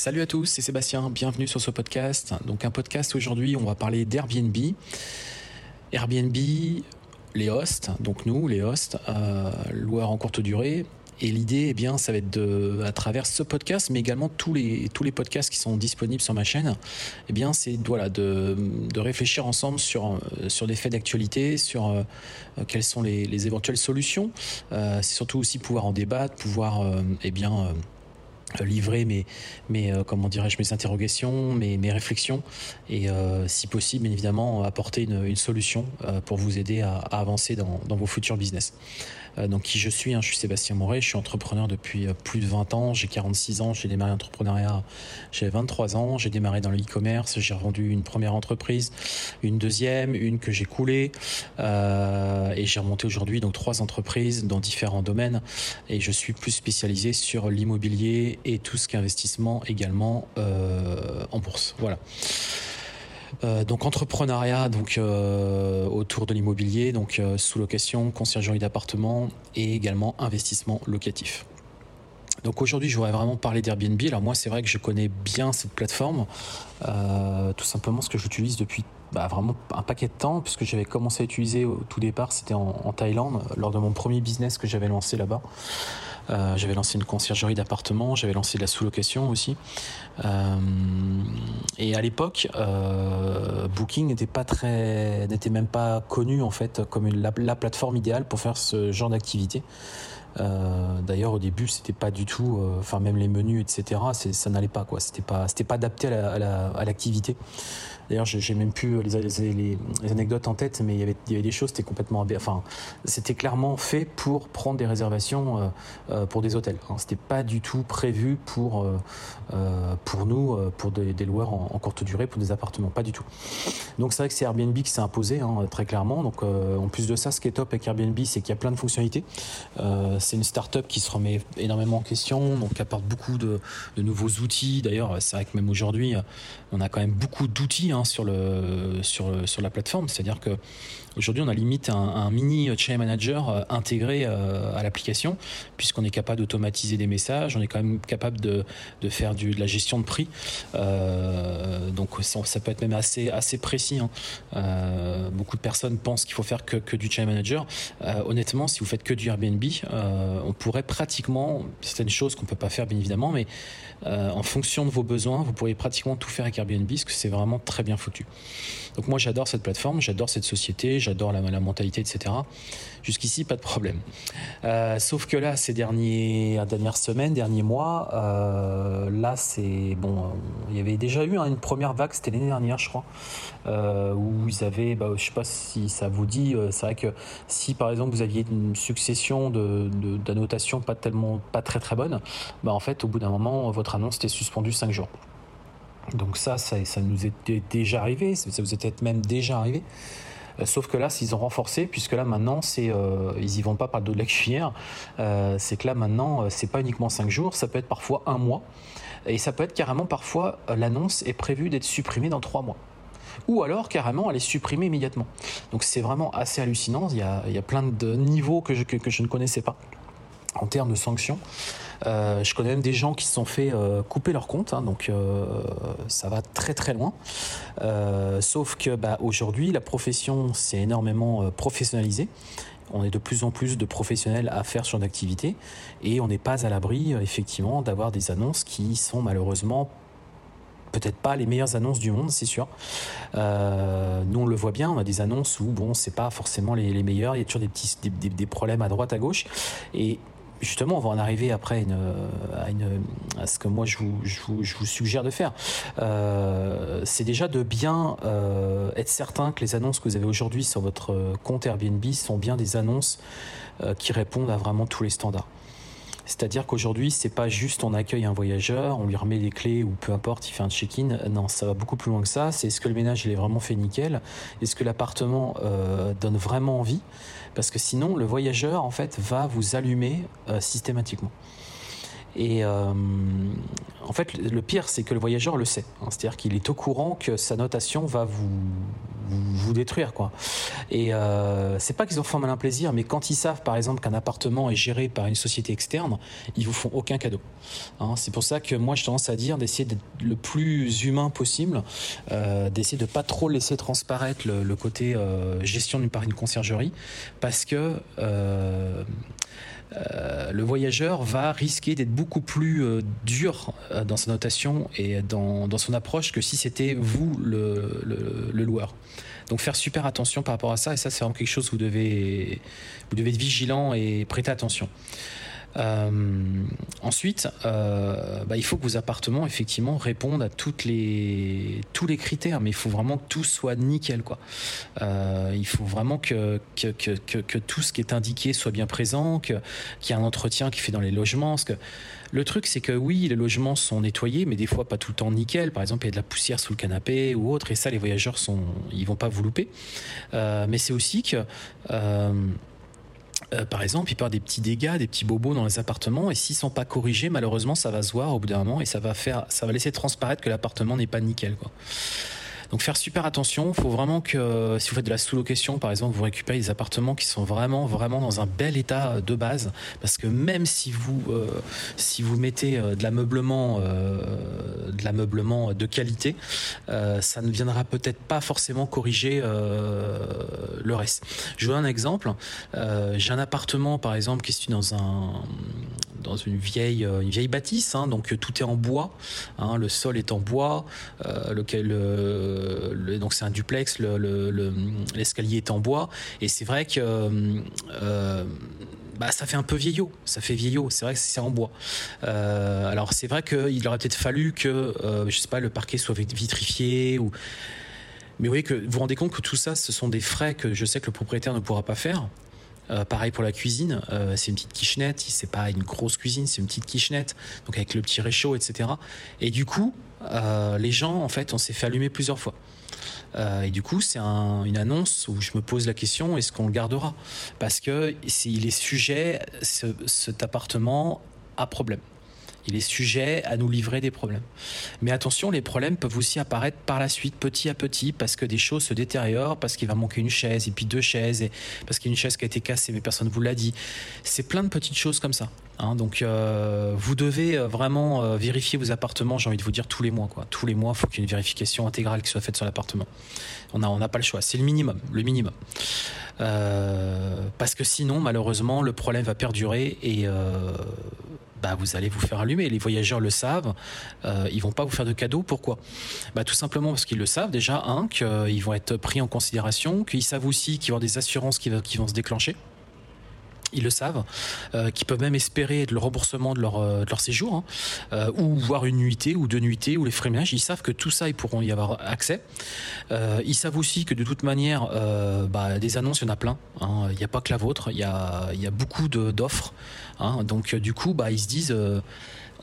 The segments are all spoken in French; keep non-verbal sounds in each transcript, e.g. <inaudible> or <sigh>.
Salut à tous, c'est Sébastien, bienvenue sur ce podcast. Donc un podcast aujourd'hui, on va parler d'Airbnb. Airbnb, les hosts, donc nous, les hosts, euh, loueurs en courte durée. Et l'idée, eh bien, ça va être de, à travers ce podcast, mais également tous les, tous les podcasts qui sont disponibles sur ma chaîne, eh bien, c'est voilà, de, de réfléchir ensemble sur, sur des faits d'actualité, sur euh, quelles sont les, les éventuelles solutions. Euh, c'est surtout aussi pouvoir en débattre, pouvoir, euh, eh bien, euh, livrer mes, mes euh, comment dirais-je mes interrogations, mes, mes réflexions et euh, si possible bien évidemment apporter une, solution euh, pour vous aider à, à avancer dans, dans, vos futurs business. Euh, donc qui je suis, hein, je suis Sébastien Moret, je suis entrepreneur depuis euh, plus de 20 ans, j'ai 46 ans, j'ai démarré l'entrepreneuriat, j'avais 23 ans, j'ai démarré dans le e-commerce, j'ai revendu une première entreprise, une deuxième, une que j'ai coulée. Euh, et j'ai remonté aujourd'hui donc trois entreprises dans différents domaines. Et je suis plus spécialisé sur l'immobilier et tout ce qui est investissement également euh, en bourse. Voilà. Euh, donc entrepreneuriat donc euh, autour de l'immobilier, donc euh, sous-location, conciergerie d'appartements et également investissement locatif. Donc aujourd'hui, je voudrais vraiment parler d'Airbnb. Alors moi, c'est vrai que je connais bien cette plateforme, tout simplement parce que j'utilise depuis bah, vraiment un paquet de temps, puisque j'avais commencé à utiliser au tout départ, c'était en, Thaïlande, lors de mon premier business que j'avais lancé là-bas. Euh, j'avais lancé une conciergerie d'appartements, j'avais lancé de la sous-location aussi. Euh, et à l'époque, euh, Booking n'était pas très, n'était même pas connu en fait comme la, plateforme idéale pour faire ce genre d'activité. Euh, D'ailleurs, au début, c'était pas du tout, enfin euh, même les menus, etc. Ça n'allait pas quoi. C'était pas, pas adapté à l'activité. D'ailleurs, j'ai même plus les, anecdotes en tête, mais il y avait, des choses, c'était complètement, enfin, c'était clairement fait pour prendre des réservations euh, pour des hôtels. Hein. C'était pas du tout prévu pour nous, pour des, loueurs en, en, courte durée, pour des appartements, pas du tout. Donc c'est vrai que c'est Airbnb qui s'est imposé hein, très clairement. Donc en plus de ça, ce qui est top avec Airbnb, c'est qu'il y a plein de fonctionnalités. C'est une start-up qui se remet énormément en question, donc apporte beaucoup de, nouveaux outils. D'ailleurs, c'est vrai que même aujourd'hui, on a quand même beaucoup d'outils. Hein, sur, la plateforme. C'est-à-dire que Aujourd'hui, on a limite un, mini chain manager euh, intégré euh, à l'application, puisqu'on est capable d'automatiser des messages, on est quand même capable de, faire de la gestion de prix. Euh, donc ça, peut être même assez, précis. Hein. Euh, beaucoup de personnes pensent qu'il faut faire que, du chain manager. Euh, honnêtement, si vous faites que du Airbnb, on pourrait pratiquement, certaines choses qu'on peut pas faire bien évidemment, mais en fonction de vos besoins, vous pourriez pratiquement tout faire avec Airbnb, parce que c'est vraiment très bien foutu. Donc moi j'adore cette plateforme, j'adore cette société, j'adore la, mentalité, etc. Jusqu'ici, pas de problème. Euh, sauf que là, ces derniers, dernières semaines, derniers mois, euh, là, c'est bon. Il y avait déjà eu hein, une première vague, c'était l'année dernière, je crois, euh, où ils avaient, bah, je sais pas si ça vous dit, euh, c'est vrai que si par exemple vous aviez une succession de d'annotations pas tellement, pas très très bonnes, bah en fait, au bout d'un moment, votre annonce était suspendue 5 jours. Donc ça, ça, nous était déjà arrivé, ça vous était même déjà arrivé. Euh, sauf que là, ils ont renforcé, puisque là maintenant, euh, ils y vont pas par le dos de la cuillère. Euh, c'est que là maintenant, c'est pas uniquement 5 jours, ça peut être parfois un mois, et ça peut être carrément parfois l'annonce est prévue d'être supprimée dans 3 mois ou alors carrément elle est supprimée immédiatement. Donc c'est vraiment assez hallucinant. Il y a, plein de niveaux que je ne connaissais pas en termes de sanctions. Euh, je connais même des gens qui se sont fait euh, couper leur compte, hein, donc euh, ça va très très loin. Sauf que bah, aujourd'hui, la profession s'est énormément professionnalisée. On est de plus en plus de professionnels à faire sur d'activité et on n'est pas à l'abri effectivement d'avoir des annonces qui sont malheureusement peut-être pas les meilleures annonces du monde, c'est sûr. Nous, on le voit bien, on a des annonces où, bon, c'est pas forcément les, meilleures, il y a toujours des petits des, problèmes à droite, à gauche. Et justement, on va en arriver après une, à, ce que moi je vous, suggère de faire. Euh, c'est déjà de bien euh, être certain que les annonces que vous avez aujourd'hui sur votre compte Airbnb sont bien des annonces euh, qui répondent à vraiment tous les standards. C'est-à-dire qu'aujourd'hui, c'est pas juste on accueille un voyageur, on lui remet les clés ou peu importe, il fait un check-in. Non, ça va beaucoup plus loin que ça. C'est est-ce que le ménage il est vraiment fait nickel? Est-ce que l'appartement euh, donne vraiment envie? Parce que sinon, le voyageur en fait va vous allumer euh, systématiquement. Et euh, en fait, le pire, c'est que le voyageur le sait. Hein, C'est-à-dire qu'il est au courant que sa notation va vous, vous, détruire quoi. Et euh, c'est pas qu'ils en font malin plaisir, mais quand ils savent par exemple qu'un appartement est géré par une société externe, ils vous font aucun cadeau. Hein. c'est pour ça que moi je tendance à dire d'essayer d'être le plus humain possible, euh, d'essayer de pas trop laisser transparaître le, côté euh, gestion d'une par une conciergerie, parce que euh, le voyageur va risquer d'être beaucoup plus euh, dur euh, dans sa notation et dans, son approche que si c'était vous le, loueur. Donc faire super attention par rapport à ça, et ça c'est vraiment quelque chose où vous devez, vous devez être vigilant et prêter attention. Euh, ensuite, euh, bah, il faut que vos appartements effectivement répondent à toutes les, tous les critères, mais il faut vraiment que tout soit nickel. Quoi. Euh, il faut vraiment que que, que, tout ce qui est indiqué soit bien présent, qu'il y ait un entretien qui fait dans les logements. Parce que le truc, c'est que oui, les logements sont nettoyés, mais des fois pas tout le temps nickel. Par exemple, il y a de la poussière sous le canapé ou autre, et ça, les voyageurs sont, ils vont pas vous louper. mais c'est aussi que par exemple, il peut des petits dégâts, des petits bobos dans les appartements, et s'ils sont pas corrigés, malheureusement, ça va se voir au bout d'un moment et ça va faire, ça va laisser transparaître que l'appartement n'est pas nickel, quoi. Donc faire super attention. Il faut vraiment que si vous faites de la sous-location, par exemple, vous récupérez des appartements qui sont vraiment, vraiment dans un bel état de base. Parce que même si vous, euh, si vous mettez euh, de l'ameublement, euh, de l'ameublement de qualité, ça ne viendra peut-être pas forcément corriger le reste. Je vous donne un exemple. J'ai un appartement, par exemple, qui est situé dans un dans une vieille, une vieille bâtisse, hein, donc tout est en bois, hein, le sol est en bois, lequel donc c'est un duplex, l'escalier est en bois, et c'est vrai que euh, bah, ça fait un peu vieillot, ça fait vieillot, c'est vrai que c'est en bois. Euh, alors c'est vrai qu'il aurait peut-être fallu que, euh, je le parquet soit vitrifié ou. Mais vous voyez que vous vous rendez compte que tout ça, ce sont des frais que je sais que le propriétaire ne pourra pas faire. Pareil pour la cuisine, c'est une petite kitchenette, c'est pas une grosse cuisine, c'est une petite kitchenette, donc avec le petit réchaud, etc. Et du coup, euh, les gens, en fait, on s'est fait allumer plusieurs fois. Euh, et du coup, c'est une annonce où je me pose la question est-ce qu'on le gardera? Parce que s'il est sujet, cet appartement a problème il est sujet à nous livrer des problèmes. Mais attention, les problèmes peuvent aussi apparaître par la suite, petit à petit, parce que des choses se détériorent, parce qu'il va manquer une chaise, et puis deux chaises, et parce qu'il y a une chaise qui a été cassée, mais personne ne vous l'a dit. C'est plein de petites choses comme ça. Hein. donc, euh, vous devez euh, vraiment euh, vérifier vos appartements, j'ai envie de vous dire, tous les mois. Tous les mois, il faut qu'il y ait une vérification intégrale qui soit faite sur l'appartement. On n'a pas le choix. C'est le minimum. Le minimum. parce que sinon, malheureusement, le problème va perdurer et bah, vous allez vous faire allumer. Les voyageurs le savent, euh, ils vont pas vous faire de cadeaux. Pourquoi? Bah, Tout simplement parce qu'ils le savent déjà, un, qu'ils vont être pris en considération, qu'ils savent aussi qu'il y aura des assurances qui vont se déclencher ils le savent, euh, qui peuvent même espérer le remboursement de leur, euh, séjour, hein, euh, ou voir une nuitée ou deux nuitées ou les frais. Ils savent que tout ça, ils pourront y avoir accès. Ils savent aussi que de toute manière, bah, des annonces, il y en a plein. Hein. Il n'y a pas que la vôtre, il y a, il y a beaucoup d'offres. Hein. Donc du coup, bah, ils se disent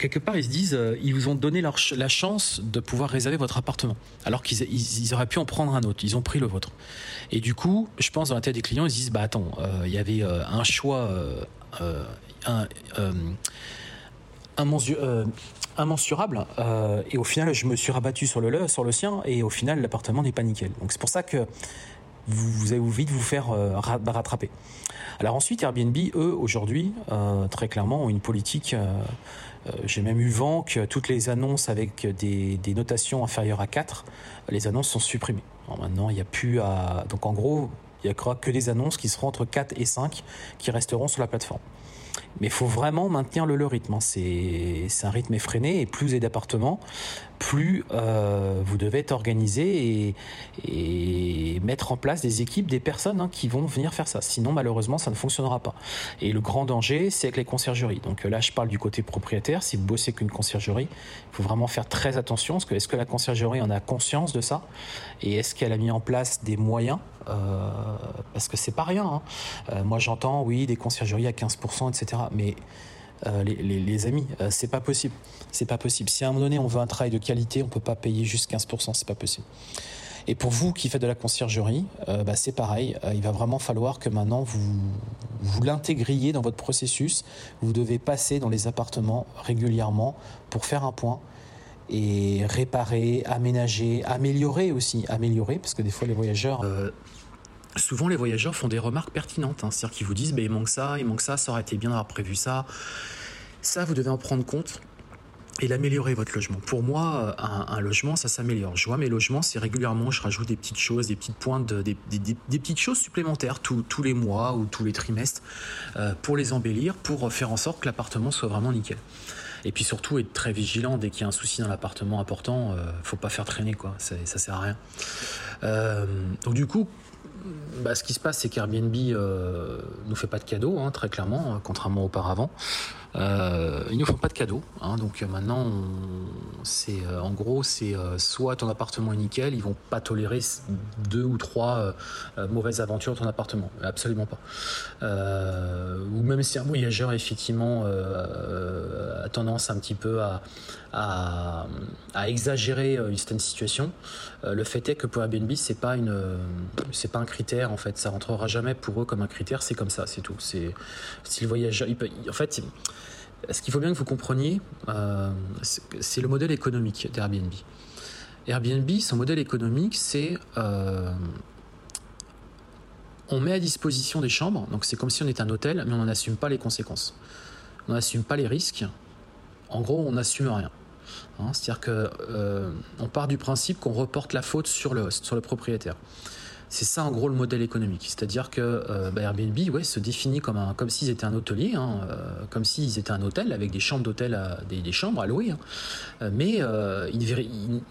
quelque part, ils se disent, euh, ils vous ont donné la chance de pouvoir réserver votre appartement, alors qu'ils ils, auraient pu en prendre un autre. Ils ont pris le vôtre. Et du coup, je pense dans la tête des clients, ils se disent, bah attends, euh, il y avait euh, un choix, un, immensurable, et au final, je me suis rabattu sur le sur le sien, et au final, l'appartement n'est pas nickel. Donc c'est pour ça que vous, vous allez vite vous faire rattraper. Alors ensuite, Airbnb, eux, aujourd'hui, très clairement, ont une politique euh, j'ai même eu vent que toutes les annonces avec des, notations inférieures à 4, les annonces sont supprimées. maintenant, il n'y a plus à. Donc en gros, il n'y a que des annonces qui seront entre 4 et 5 qui resteront sur la plateforme. Mais il faut vraiment maintenir le, rythme. Hein. C'est un rythme effréné et plus vous avez d'appartements, plus euh, vous devez être organisé et, mettre en place des équipes, des personnes hein, qui vont venir faire ça. Sinon, malheureusement, ça ne fonctionnera pas. Et le grand danger, c'est avec les conciergeries. Donc là, je parle du côté propriétaire. Si vous bossez qu'une conciergerie, il faut vraiment faire très attention. Est-ce que la conciergerie en a conscience de ça? Et est-ce qu'elle a mis en place des moyens euh, Parce que c'est pas rien. Hein. Euh, moi, j'entends, oui, des conciergeries à 15%, etc. Mais euh, les, amis, euh, c'est pas possible. C'est pas possible. Si à un moment donné on veut un travail de qualité, on peut pas payer juste 15%, c'est pas possible. Et pour vous qui faites de la conciergerie, euh, bah, c'est pareil. il va vraiment falloir que maintenant vous, vous l'intégriez dans votre processus. Vous devez passer dans les appartements régulièrement pour faire un point et réparer, aménager, améliorer aussi, améliorer, parce que des fois les voyageurs... Souvent les voyageurs font des remarques pertinentes, hein. c'est-à-dire qu'ils vous disent bah, il manque ça, il manque ça, ça aurait été bien d'avoir prévu ça. Ça, vous devez en prendre compte et l'améliorer votre logement. Pour moi, un, logement, ça s'améliore. Je vois mes logements, c'est régulièrement, je rajoute des petites choses, des petites pointes, des, petites choses supplémentaires tous les mois ou tous les trimestres euh, pour les embellir, pour faire en sorte que l'appartement soit vraiment nickel. Et puis surtout être très vigilant dès qu'il y a un souci dans l'appartement important, euh, faut pas faire traîner quoi, ça, ça sert à rien. Euh, donc du coup, bah, ce qui se passe, c'est qu'Airbnb euh, nous fait pas de cadeaux, hein, très clairement, hein, contrairement auparavant. Euh, ils nous font pas de cadeaux. Hein, donc euh, maintenant, c'est euh, en gros, c'est soit ton appartement est nickel, ils vont pas tolérer deux ou trois mauvaises aventures dans ton appartement. Absolument pas. ou même si un voyageur effectivement a tendance un petit peu à, exagérer une certaine situation, le fait est que pour Airbnb, c'est pas une, c'est pas un critère en fait. Ça rentrera jamais pour eux comme un critère. C'est comme ça, c'est tout. Si le voyageur, en fait ce qu'il faut bien que vous compreniez, euh, c'est le modèle économique d'Airbnb. Airbnb, son modèle économique, c'est euh, on met à disposition des chambres, donc c'est comme si on était un hôtel, mais on n'assume pas les conséquences. On n'assume pas les risques. En gros, on n'assume rien. Hein, c'est-à-dire qu'on euh, part du principe qu'on reporte la faute sur le sur le propriétaire. C'est ça en gros le modèle économique. C'est-à-dire que euh, bah, Airbnb ouais, se définit comme, comme s'ils étaient un hôtelier, hein, euh, comme s'ils étaient un hôtel avec des chambres d'hôtel, des, chambres à louer. Hein. Euh, mais ils,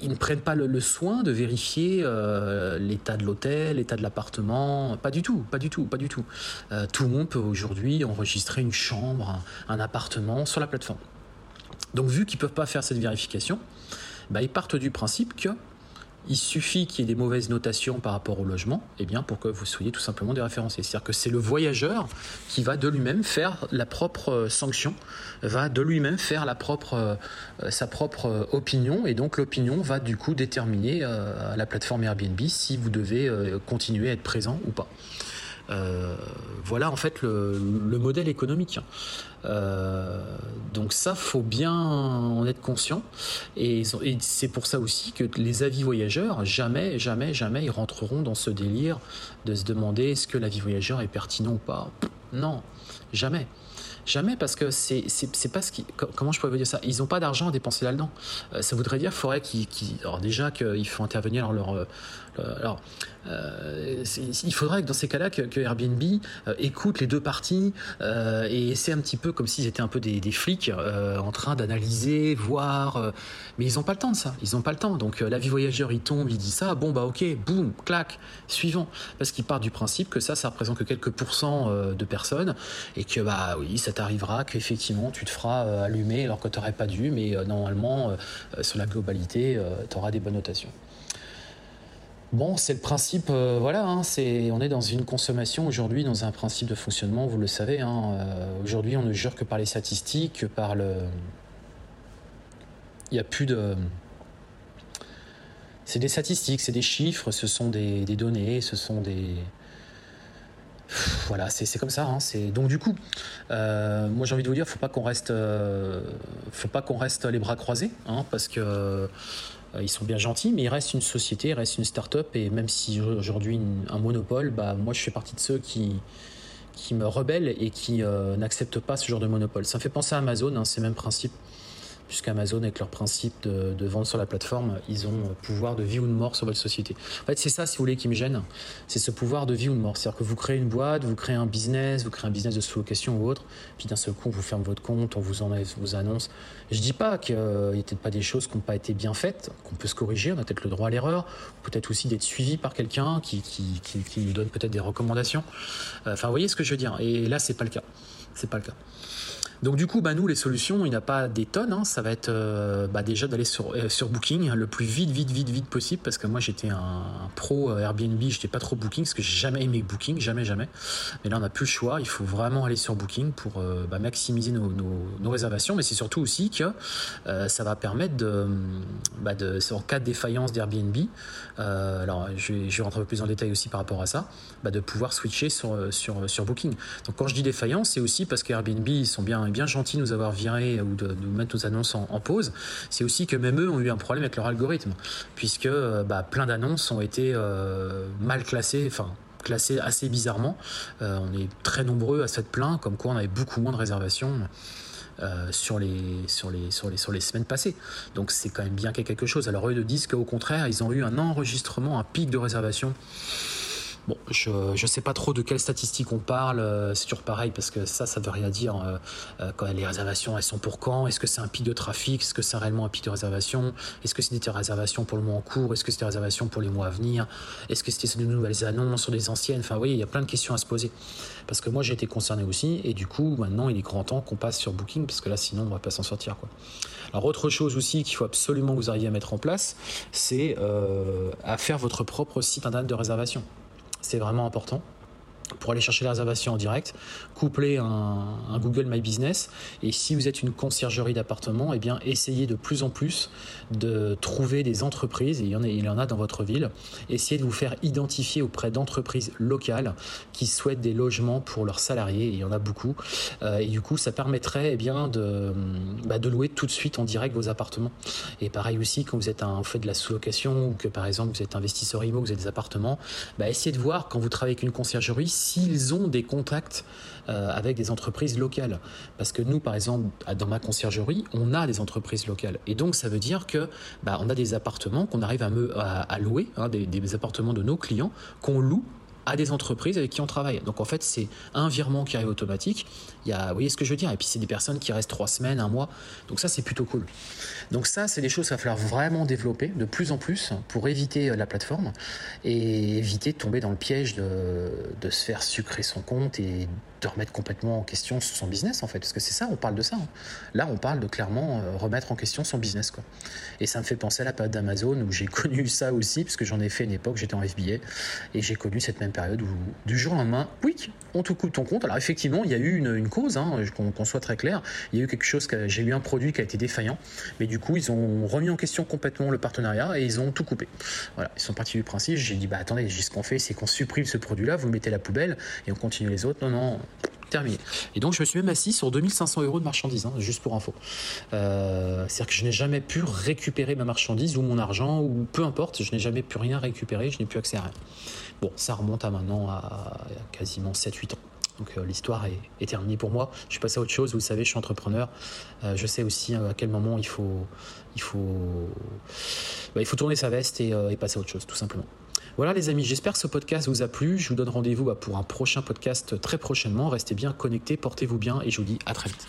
ils, ne prennent pas le, soin de vérifier l'état de l'hôtel, l'état de l'appartement. Pas du tout, pas du tout, pas du tout. tout le monde peut aujourd'hui enregistrer une chambre, un, appartement sur la plateforme. Donc vu qu'ils ne peuvent pas faire cette vérification, bah, ils partent du principe que il suffit qu'il y ait des mauvaises notations par rapport au logement, eh bien pour que vous soyez tout simplement déréférencé. C'est-à-dire que c'est le voyageur qui va de lui-même faire la propre euh, sanction, va de lui-même faire la propre, euh, sa propre euh, opinion, et donc l'opinion va du coup déterminer à la plateforme Airbnb si vous devez continuer à être présent ou pas. Euh, voilà en fait le, modèle économique. Euh, donc ça, faut bien en être conscient. Et, c'est pour ça aussi que les avis voyageurs, jamais, jamais, jamais, ils rentreront dans ce délire de se demander est-ce que l'avis voyageur est pertinent ou pas. Non, jamais. Jamais parce que c'est c'est pas ce qui comment je pourrais vous dire ça? Ils n'ont pas d'argent à dépenser là-dedans euh, ça voudrait dire faudrait qu'ils alors déjà qu'il faut intervenir leur alors euh, il faudrait que dans ces cas-là, que, Airbnb euh, écoute les deux parties euh, et essaie un petit peu comme s'ils étaient un peu des, flics en train d'analyser, voir. mais ils n'ont pas le temps de ça. Ils n'ont pas le temps. Donc la vie voyageur, il tombe, il dit ça. Bon bah ok, boum, clac, suivant. Parce qu'il part du principe que ça, ça représente que quelques pourcents de personnes et que bah oui, ça t'arrivera qu'effectivement tu te feras allumer alors que tu n'aurais pas dû, mais normalement sur la globalité, tu auras des bonnes notations. Bon, c'est le principe, euh, voilà, hein, on est dans une consommation aujourd'hui, dans un principe de fonctionnement, vous le savez. Hein, euh, aujourd'hui, on ne jure que par les statistiques, que par le. Il n'y a plus de. C'est des statistiques, c'est des chiffres, ce sont des, données, ce sont des. Voilà, c'est comme ça. Hein, donc du coup, euh, moi j'ai envie de vous dire, faut pas qu'on reste, faut pas qu'on reste les bras croisés, parce que ils sont bien gentils, mais il reste une société, il reste une start-up, et même si aujourd'hui un monopole, bah, moi je fais partie de ceux qui, qui me rebellent et qui euh, n'acceptent pas ce genre de monopole. Ça me fait penser à Amazon, hein, c'est le même principe puisqu'Amazon, avec leur principe de, de, vente sur la plateforme, ils ont pouvoir de vie ou de mort sur votre société. En fait, c'est ça, si vous voulez, qui me gêne. C'est ce pouvoir de vie ou de mort. C'est-à-dire que vous créez une boîte, vous créez un business, vous créez un business de sous-location ou autre, puis d'un seul coup, on vous ferme votre compte, on vous enlève vos annonces. Je dis pas qu'il n'y a peut-être pas des choses qui n'ont pas été bien faites, qu'on peut se corriger, on a peut-être le droit à l'erreur, peut-être aussi d'être suivi par quelqu'un qui, qui, qui, qui, nous donne peut-être des recommandations. Enfin, vous voyez ce que je veux dire. Et là, c'est pas le cas. C'est pas le cas. Donc du coup, bah, nous, les solutions, il n'y a pas des tonnes. Hein. Ça va être euh, bah, déjà d'aller sur, euh, sur Booking le plus vite, vite, vite, vite possible. Parce que moi, j'étais un, pro euh, Airbnb, je n'étais pas trop Booking, parce que j'ai jamais aimé Booking, jamais, jamais. Mais là, on n'a plus le choix. Il faut vraiment aller sur Booking pour bah, maximiser nos, réservations. Mais c'est surtout aussi que ça va permettre de, en cas de défaillance d'Airbnb, alors je vais, je vais, rentrer un peu plus en détail aussi par rapport à ça, de pouvoir switcher sur, sur, sur Booking. Donc quand je dis défaillance, c'est aussi parce qu'Airbnb, ils sont bien bien gentils de nous avoir virés ou de, nous mettre nos annonces en, pause, c'est aussi que même eux ont eu un problème avec leur algorithme, puisque bah, plein d'annonces ont été mal classées, enfin classées assez bizarrement. on est très nombreux à s'être plaint, comme quoi on avait beaucoup moins de réservations. Euh, sur, les, sur, les, sur, les, sur les semaines passées. Donc c'est quand même bien qu'il y ait quelque chose. Alors eux ils disent qu'au contraire, ils ont eu un enregistrement, un pic de réservation Bon, je ne sais pas trop de quelles statistiques on parle, euh, c'est toujours pareil parce que ça, ça veut rien dire. Euh, euh, quand les réservations, elles sont pour quand Est-ce que c'est un pic de trafic? Est-ce que c'est réellement un pic de réservation? Est-ce que c'est des réservations pour le mois en cours? Est-ce que c'est des réservations pour les mois à venir? Est-ce que c'était de nouvelles annonces sur des anciennes? Enfin, vous voyez, il y a plein de questions à se poser. Parce que moi, j'ai été concerné aussi et du coup, maintenant, il est grand temps qu'on passe sur Booking parce que là, sinon, on va pas s'en sortir. Alors, autre chose aussi qu'il faut absolument que vous arriviez à mettre en place, c'est à faire votre propre site internet de réservation c'est vraiment important pour aller chercher la réservation en direct, coupler un, Google My Business. Et si vous êtes une conciergerie d'appartement, eh bien, essayez de plus en plus de trouver des entreprises, et il y en a, il y en a dans votre ville, essayez de vous faire identifier auprès d'entreprises locales qui souhaitent des logements pour leurs salariés, et il y en a beaucoup. Euh, et du coup, ça permettrait eh bien, de, bah, de louer tout de suite en direct vos appartements. Et pareil aussi, quand vous êtes un, fait de la sous-location, ou que par exemple vous êtes investisseur IMO, vous avez des appartements, bah, essayez de voir quand vous travaillez avec une conciergerie s'ils ont des contacts euh, avec des entreprises locales. Parce que nous, par exemple, dans ma conciergerie, on a des entreprises locales. Et donc, ça veut dire que bah, on a des appartements qu'on arrive à, louer, hein, des appartements de nos clients qu'on loue à des entreprises avec qui on travaille. Donc en fait, c'est un virement qui arrive automatique. Il y a, vous voyez ce que je veux dire? Et puis c'est des personnes qui restent trois semaines, un mois. Donc ça, c'est plutôt cool. Donc ça, c'est des choses qu'il va falloir vraiment développer de plus en plus pour éviter euh, la plateforme et éviter de tomber dans le piège de, se faire sucrer son compte et de remettre complètement en question son business en fait parce que c'est ça on parle de ça hein. là on parle de clairement euh, remettre en question son business quoi et ça me fait penser à la période d'Amazon où j'ai <laughs> connu ça aussi parce que j'en ai fait une époque j'étais en FBA et j'ai connu cette même période où du jour au lendemain oui on te coupe ton compte. Alors effectivement il y a eu une, cause hein, qu'on soit très clair. Il y a eu quelque chose j'ai eu un produit qui a été défaillant. Mais du coup ils ont remis en question complètement le partenariat et ils ont tout coupé. Voilà ils sont partis du principe j'ai dit bah attendez ce qu'on fait c'est qu'on supprime ce produit là vous mettez la poubelle et on continue les autres. Non non terminé. Et donc je me suis même assis sur 2500 euros de marchandises, hein, juste pour info. Euh, c'est-à-dire que je n'ai jamais pu récupérer ma marchandise ou mon argent, ou peu importe, je n'ai jamais pu rien récupérer, je n'ai plus accès à rien. Bon, ça remonte à maintenant à, quasiment 7-8 ans. Donc euh, l'histoire est, terminée pour moi. Je suis passé à autre chose. Vous savez, je suis entrepreneur. Euh, je sais aussi à quel moment il faut, il faut, bah, il faut tourner sa veste et, et passer à autre chose, tout simplement. Voilà les amis, j'espère que ce podcast vous a plu. Je vous donne rendez-vous bah, pour un prochain podcast très prochainement. Restez bien connectés, portez-vous bien et je vous dis à très vite.